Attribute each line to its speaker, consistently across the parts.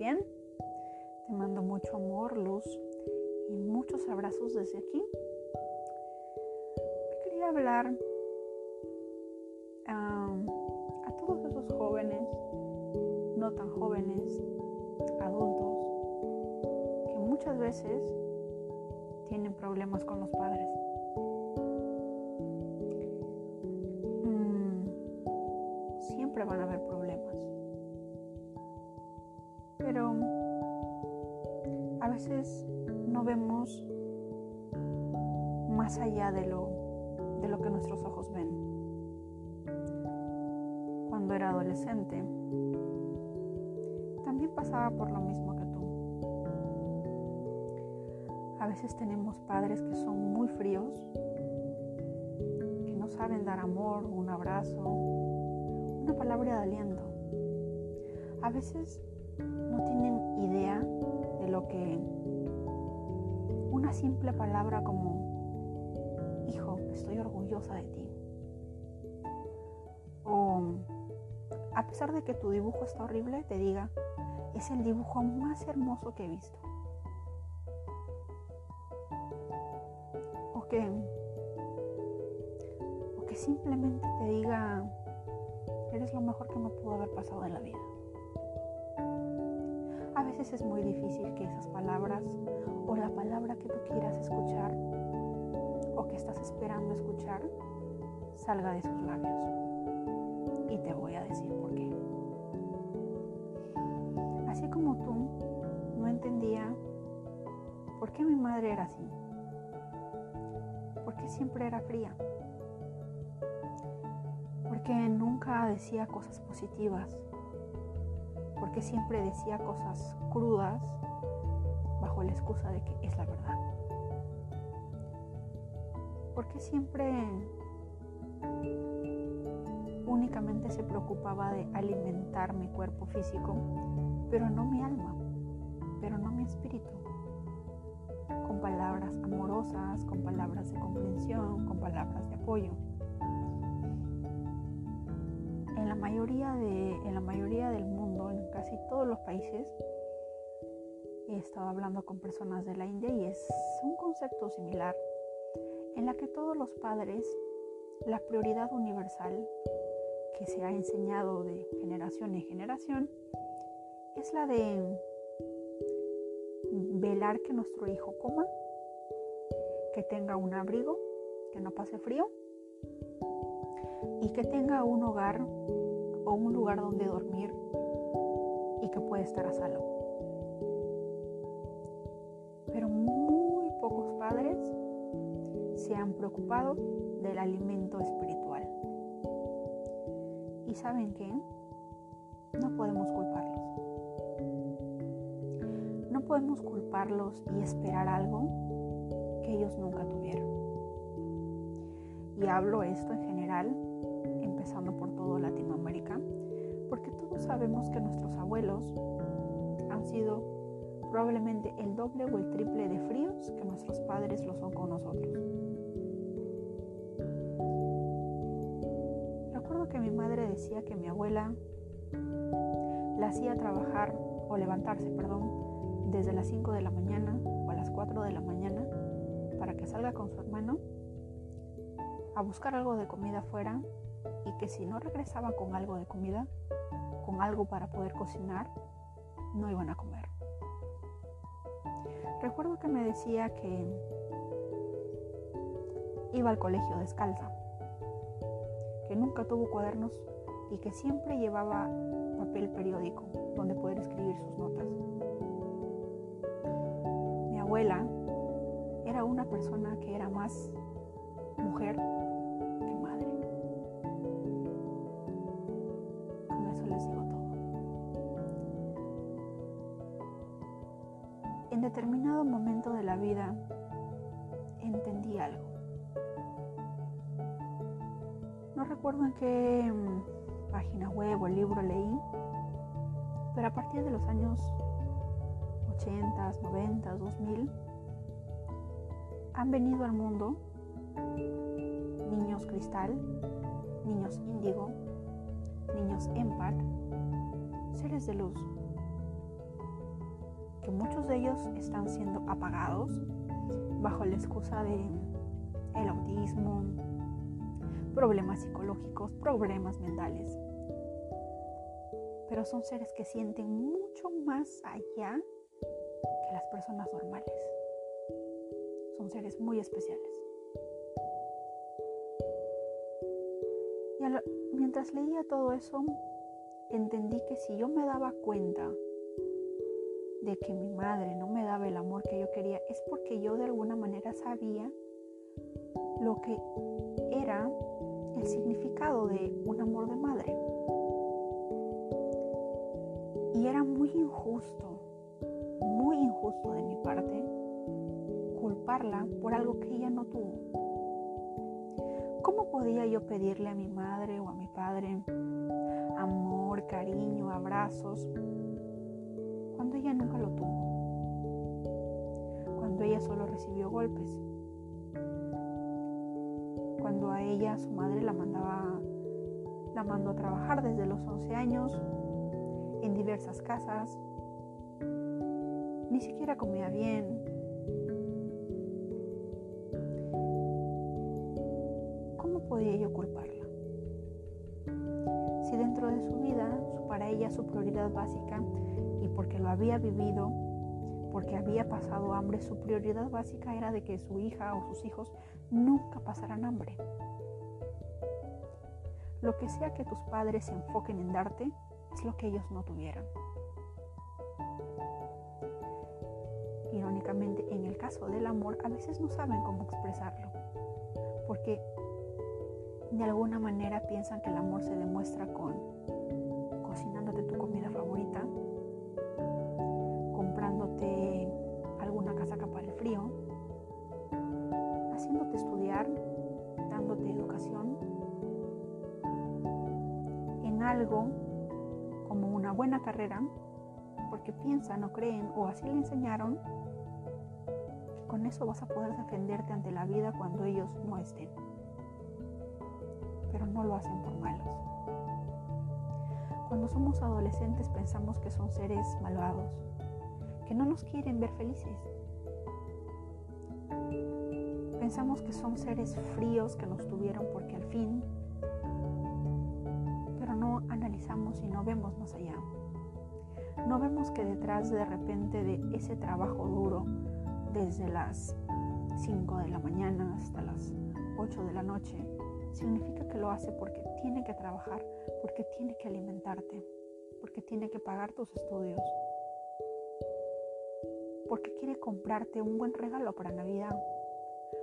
Speaker 1: bien? Te mando mucho amor, luz y muchos abrazos desde aquí. Quería hablar a todos esos jóvenes, no tan jóvenes, adultos, que muchas veces tienen problemas con los padres. Veces no vemos más allá de lo, de lo que nuestros ojos ven. Cuando era adolescente, también pasaba por lo mismo que tú. A veces tenemos padres que son muy fríos, que no saben dar amor, un abrazo, una palabra de aliento. A veces no tienen que una simple palabra como, hijo, estoy orgullosa de ti. O, a pesar de que tu dibujo está horrible, te diga, es el dibujo más hermoso que he visto. O que, o que simplemente te diga, eres lo mejor que me pudo haber pasado en la vida. Es muy difícil que esas palabras o la palabra que tú quieras escuchar o que estás esperando escuchar salga de sus labios. Y te voy a decir por qué. Así como tú no entendía por qué mi madre era así, por qué siempre era fría, porque nunca decía cosas positivas, porque siempre decía cosas crudas bajo la excusa de que es la verdad. Porque siempre únicamente se preocupaba de alimentar mi cuerpo físico, pero no mi alma, pero no mi espíritu. Con palabras amorosas, con palabras de comprensión, con palabras de apoyo. En la mayoría, de, en la mayoría del mundo, casi todos los países, he estado hablando con personas de la India y es un concepto similar en la que todos los padres, la prioridad universal que se ha enseñado de generación en generación es la de velar que nuestro hijo coma, que tenga un abrigo, que no pase frío y que tenga un hogar o un lugar donde dormir que pueda estar a salvo. Pero muy pocos padres se han preocupado del alimento espiritual. ¿Y saben qué? No podemos culparlos. No podemos culparlos y esperar algo que ellos nunca tuvieron. Y hablo esto en general, empezando por todo Latinoamérica, porque todos sabemos que nuestros abuelos han sido probablemente el doble o el triple de fríos que nuestros padres lo son con nosotros. Recuerdo que mi madre decía que mi abuela la hacía trabajar o levantarse, perdón, desde las 5 de la mañana o a las 4 de la mañana para que salga con su hermano a buscar algo de comida afuera y que si no regresaba con algo de comida, con algo para poder cocinar, no iban a comer. Recuerdo que me decía que iba al colegio descalza, que nunca tuvo cuadernos y que siempre llevaba papel periódico donde poder escribir sus notas. Mi abuela era una persona que era más mujer recuerdo qué mm, página web o libro leí, pero a partir de los años 80, 90, 2000, han venido al mundo niños cristal, niños índigo, niños empat, seres de luz, que muchos de ellos están siendo apagados bajo la excusa de el autismo, problemas psicológicos, problemas mentales. Pero son seres que sienten mucho más allá que las personas normales. Son seres muy especiales. Y mientras leía todo eso, entendí que si yo me daba cuenta de que mi madre no me daba el amor que yo quería, es porque yo de alguna manera sabía lo que era el significado de un amor de madre. Y era muy injusto, muy injusto de mi parte culparla por algo que ella no tuvo. ¿Cómo podía yo pedirle a mi madre o a mi padre amor, cariño, abrazos, cuando ella nunca lo tuvo? Cuando ella solo recibió golpes a ella su madre la mandaba la mandó a trabajar desde los 11 años en diversas casas. Ni siquiera comía bien. ¿Cómo podía yo culparla? Si dentro de su vida, para ella su prioridad básica, y porque lo había vivido, porque había pasado hambre, su prioridad básica era de que su hija o sus hijos nunca pasarán hambre. Lo que sea que tus padres se enfoquen en darte es lo que ellos no tuvieran. Irónicamente, en el caso del amor, a veces no saben cómo expresarlo, porque de alguna manera piensan que el amor se demuestra con carrera, porque piensan o creen o así le enseñaron, con eso vas a poder defenderte ante la vida cuando ellos no estén. Pero no lo hacen por malos. Cuando somos adolescentes pensamos que son seres malvados, que no nos quieren ver felices. Pensamos que son seres fríos que nos tuvieron porque al fin, pero no analizamos y no vemos más allá. No vemos que detrás de repente de ese trabajo duro, desde las 5 de la mañana hasta las 8 de la noche, significa que lo hace porque tiene que trabajar, porque tiene que alimentarte, porque tiene que pagar tus estudios, porque quiere comprarte un buen regalo para Navidad,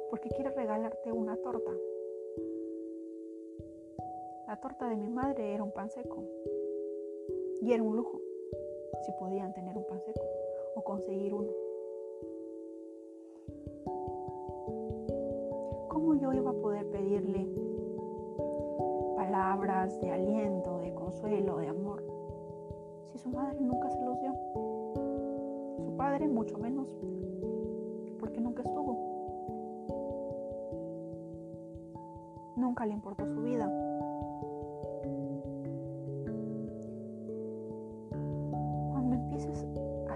Speaker 1: porque quiere regalarte una torta. La torta de mi madre era un pan seco y era un lujo si podían tener un pan seco o conseguir uno. ¿Cómo yo iba a poder pedirle palabras de aliento, de consuelo, de amor, si su madre nunca se los dio? Su padre mucho menos, porque nunca estuvo. Nunca le importó su vida.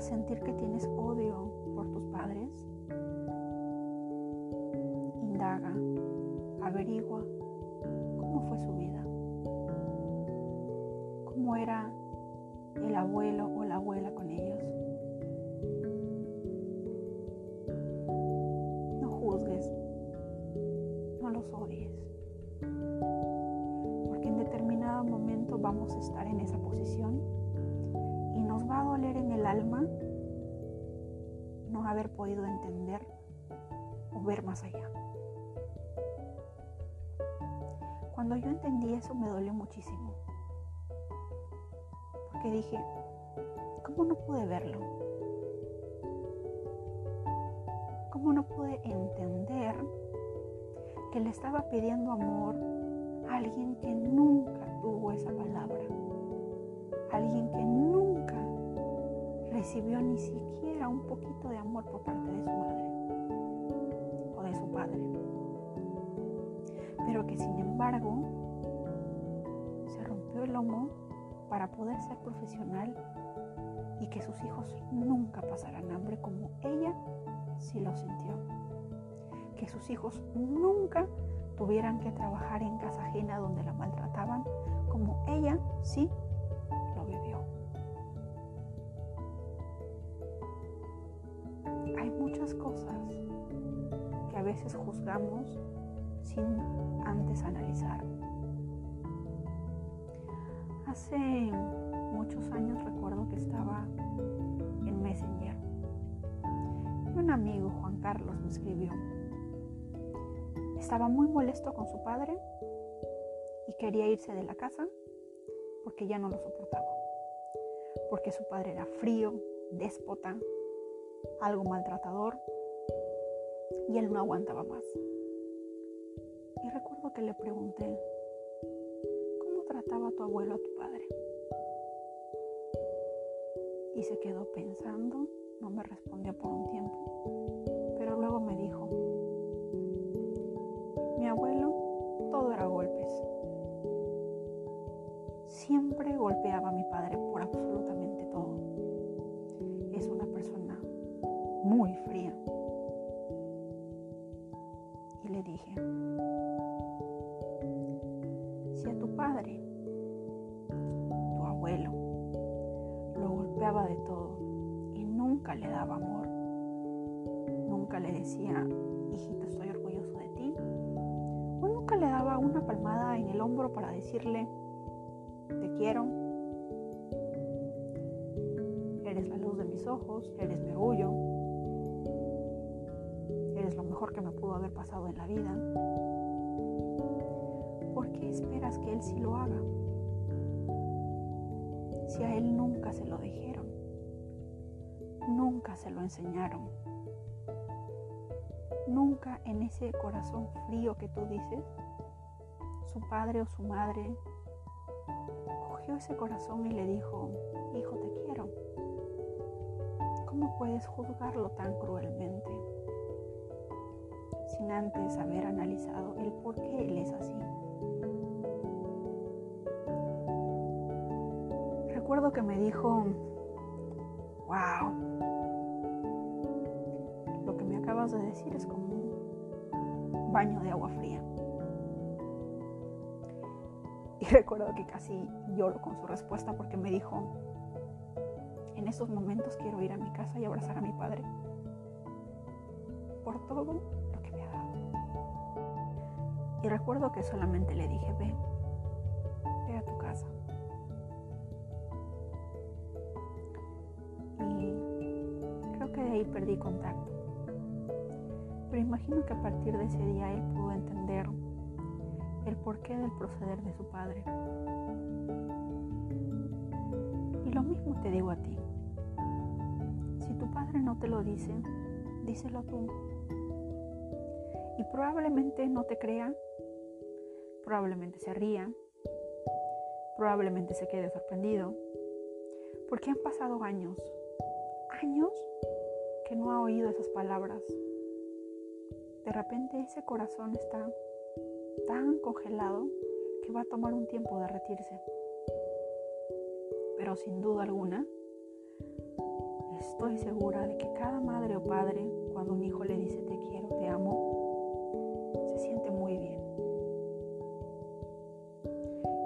Speaker 1: Sentir que tienes odio por tus padres, indaga, averigua cómo fue su vida, cómo era el abuelo o la abuela con ellos. No juzgues, no los odies, porque en determinado momento vamos a estar en esa haber podido entender o ver más allá. Cuando yo entendí eso me dolió muchísimo. Porque dije, ¿cómo no pude verlo? ¿Cómo no pude entender que le estaba pidiendo amor a alguien que nunca tuvo esa palabra? Alguien que nunca recibió ni siquiera un poquito de amor por parte de su madre o de su padre pero que sin embargo se rompió el lomo para poder ser profesional y que sus hijos nunca pasarán hambre como ella sí lo sintió. Que sus hijos nunca tuvieran que trabajar en casa ajena donde la maltrataban como ella sí juzgamos sin antes analizar. Hace muchos años recuerdo que estaba en Messenger y un amigo, Juan Carlos, me escribió. Estaba muy molesto con su padre y quería irse de la casa porque ya no lo soportaba. Porque su padre era frío, déspota, algo maltratador y él no aguantaba más. Y recuerdo que le pregunté, ¿cómo trataba tu abuelo a tu padre? Y se quedó pensando, no me respondió por un tiempo, pero luego me dijo, mi abuelo todo era golpes. Siempre golpeaba a mi padre por absolutamente todo. Es una persona muy fría. Nunca le daba amor, nunca le decía, hijita, estoy orgulloso de ti, o nunca le daba una palmada en el hombro para decirle, te quiero, eres la luz de mis ojos, eres mi orgullo, eres lo mejor que me pudo haber pasado en la vida. ¿Por qué esperas que Él sí lo haga? Si a Él nunca se lo dijeron, nunca se lo enseñaron, nunca en ese corazón frío que tú dices, su padre o su madre cogió ese corazón y le dijo, hijo, te quiero. ¿Cómo puedes juzgarlo tan cruelmente? Sin antes haber analizado el por qué él es así. Recuerdo que me dijo, wow, lo que me acabas de decir es como un baño de agua fría. Y recuerdo que casi lloro con su respuesta porque me dijo, en esos momentos quiero ir a mi casa y abrazar a mi padre por todo lo que me ha dado. Y recuerdo que solamente le dije, ve perdí contacto. Pero imagino que a partir de ese día él pudo entender el porqué del proceder de su padre. Y lo mismo te digo a ti. Si tu padre no te lo dice, díselo tú. Y probablemente no te crea, probablemente se ría, probablemente se quede sorprendido, porque han pasado años, años que no ha oído esas palabras. De repente ese corazón está tan congelado que va a tomar un tiempo derretirse. Pero sin duda alguna, estoy segura de que cada madre o padre, cuando un hijo le dice te quiero, te amo, se siente muy bien.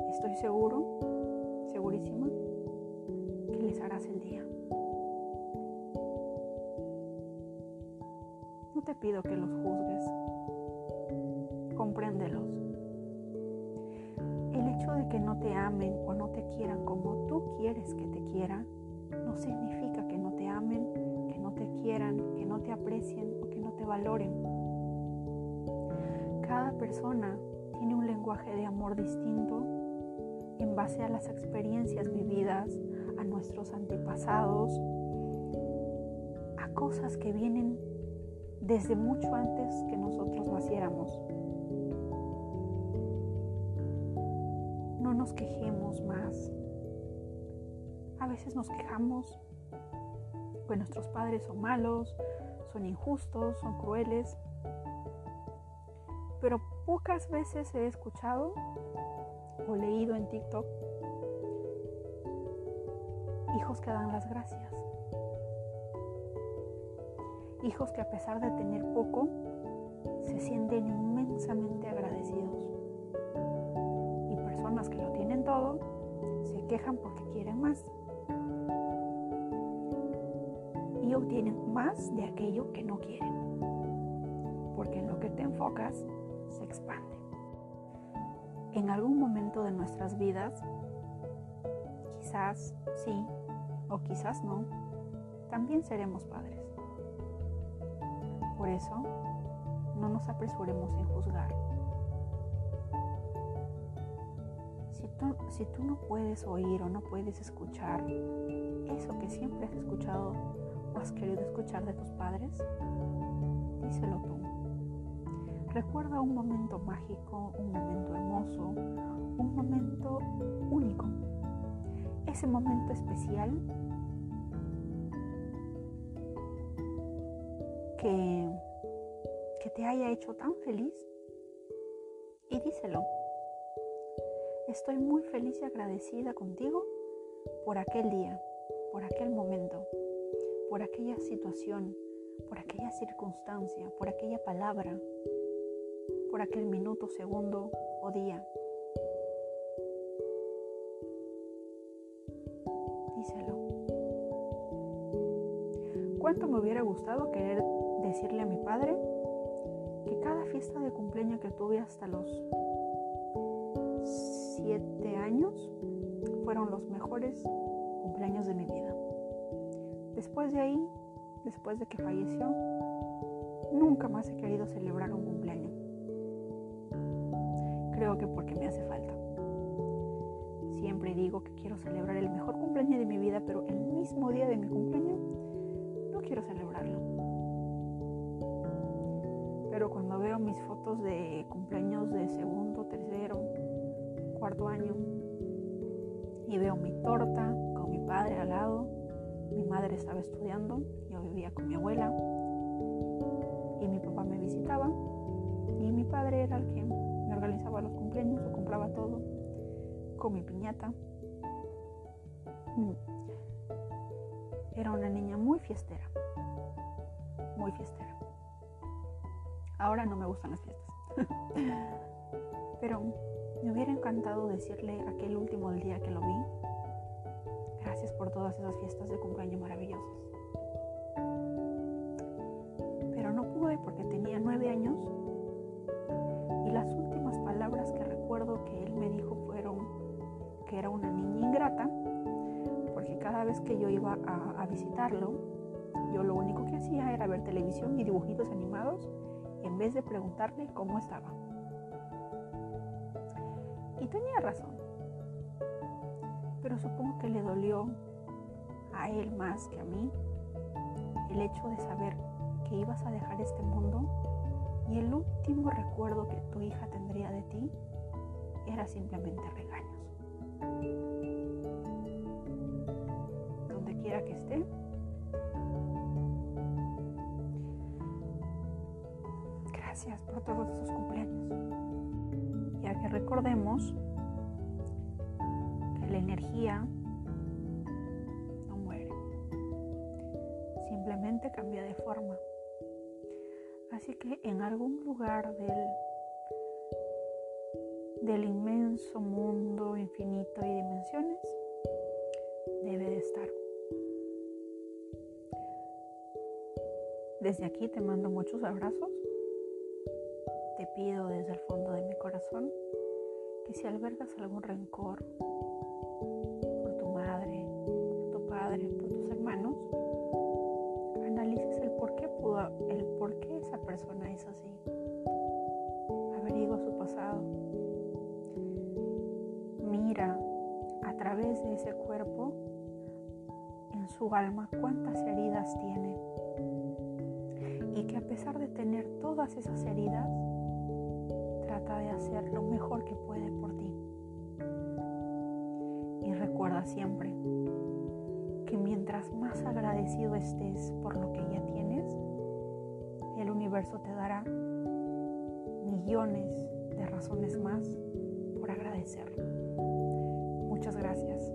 Speaker 1: Estoy seguro, segurísima, que les harás el día. Pido que los juzgues, compréndelos. El hecho de que no te amen o no te quieran como tú quieres que te quieran, no significa que no te amen, que no te quieran, que no te aprecien o que no te valoren. Cada persona tiene un lenguaje de amor distinto en base a las experiencias vividas, a nuestros antepasados, a cosas que vienen desde mucho antes que nosotros naciéramos. No nos quejemos más. A veces nos quejamos, pues nuestros padres son malos, son injustos, son crueles. Pero pocas veces he escuchado o leído en TikTok Hijos que dan las gracias. Hijos que a pesar de tener poco, se sienten inmensamente agradecidos. Y personas que lo tienen todo, se quejan porque quieren más. Y obtienen más de aquello que no quieren. Porque en lo que te enfocas, se expande. En algún momento de nuestras vidas, quizás sí o quizás no, también seremos padres. Por eso, no nos apresuremos en juzgar. Si tú, no puedes oír o no puedes escuchar eso que siempre has escuchado o has querido escuchar de tus padres, díselo tú. Recuerda un momento mágico, un momento hermoso, un momento único. Ese momento especial que, te haya hecho tan feliz y díselo. Estoy muy feliz y agradecida contigo por aquel día, por aquel momento, por aquella situación, por aquella circunstancia, por aquella palabra, por aquel minuto, segundo o día. Díselo. ¿Cuánto me hubiera gustado querer decirle a mi padre que cada fiesta de cumpleaños que tuve hasta los siete años fueron los mejores cumpleaños de mi vida? Después de ahí, después de que falleció, nunca más he querido celebrar un cumpleaños creo que porque me hace falta. Siempre digo que quiero celebrar el mejor cumpleaños de mi vida, pero el mismo día de mi cumpleaños no quiero celebrarlo. Pero cuando veo mis fotos de cumpleaños de segundo, tercero, cuarto año y veo mi torta con mi padre al lado, mi madre estaba estudiando, yo vivía con mi abuela y mi papá me visitaba y mi padre era el que organizaba los cumpleaños, o compraba todo con mi piñata. Mm. Era una niña muy fiestera, muy fiestera. Ahora no me gustan las fiestas. Pero me hubiera encantado decirle aquel último día que lo vi, gracias por todas esas fiestas de cumpleaños maravillosas. Pero no pude porque tenía nueve años y las últimas palabras que recuerdo que él me dijo fueron que era una niña ingrata, porque cada vez que yo iba a, visitarlo, yo lo único que hacía era ver televisión y dibujitos animados en vez de preguntarle cómo estaba. Y tenía razón, pero supongo que le dolió a él más que a mí el hecho de saber que ibas a dejar este mundo y el último recuerdo que tu hija tendría de ti era simplemente regaños. Donde quiera que esté, por todos esos cumpleaños. Ya que recordemos que la energía no muere, simplemente cambia de forma. Así que en algún lugar del, del inmenso mundo infinito y dimensiones debe de estar. Desde aquí te mando muchos abrazos. Pido desde el fondo de mi corazón que si albergas algún rencor por tu madre, por tu padre, por tus hermanos, analices el por qué pudo, el por qué esa persona es así. Averigua su pasado. Mira a través de ese cuerpo en su alma cuántas heridas tiene. Y que a pesar de tener todas esas heridas, de hacer lo mejor que puede por ti. Y recuerda siempre que mientras más agradecido estés por lo que ya tienes, el universo te dará millones de razones más por agradecerlo. Muchas gracias.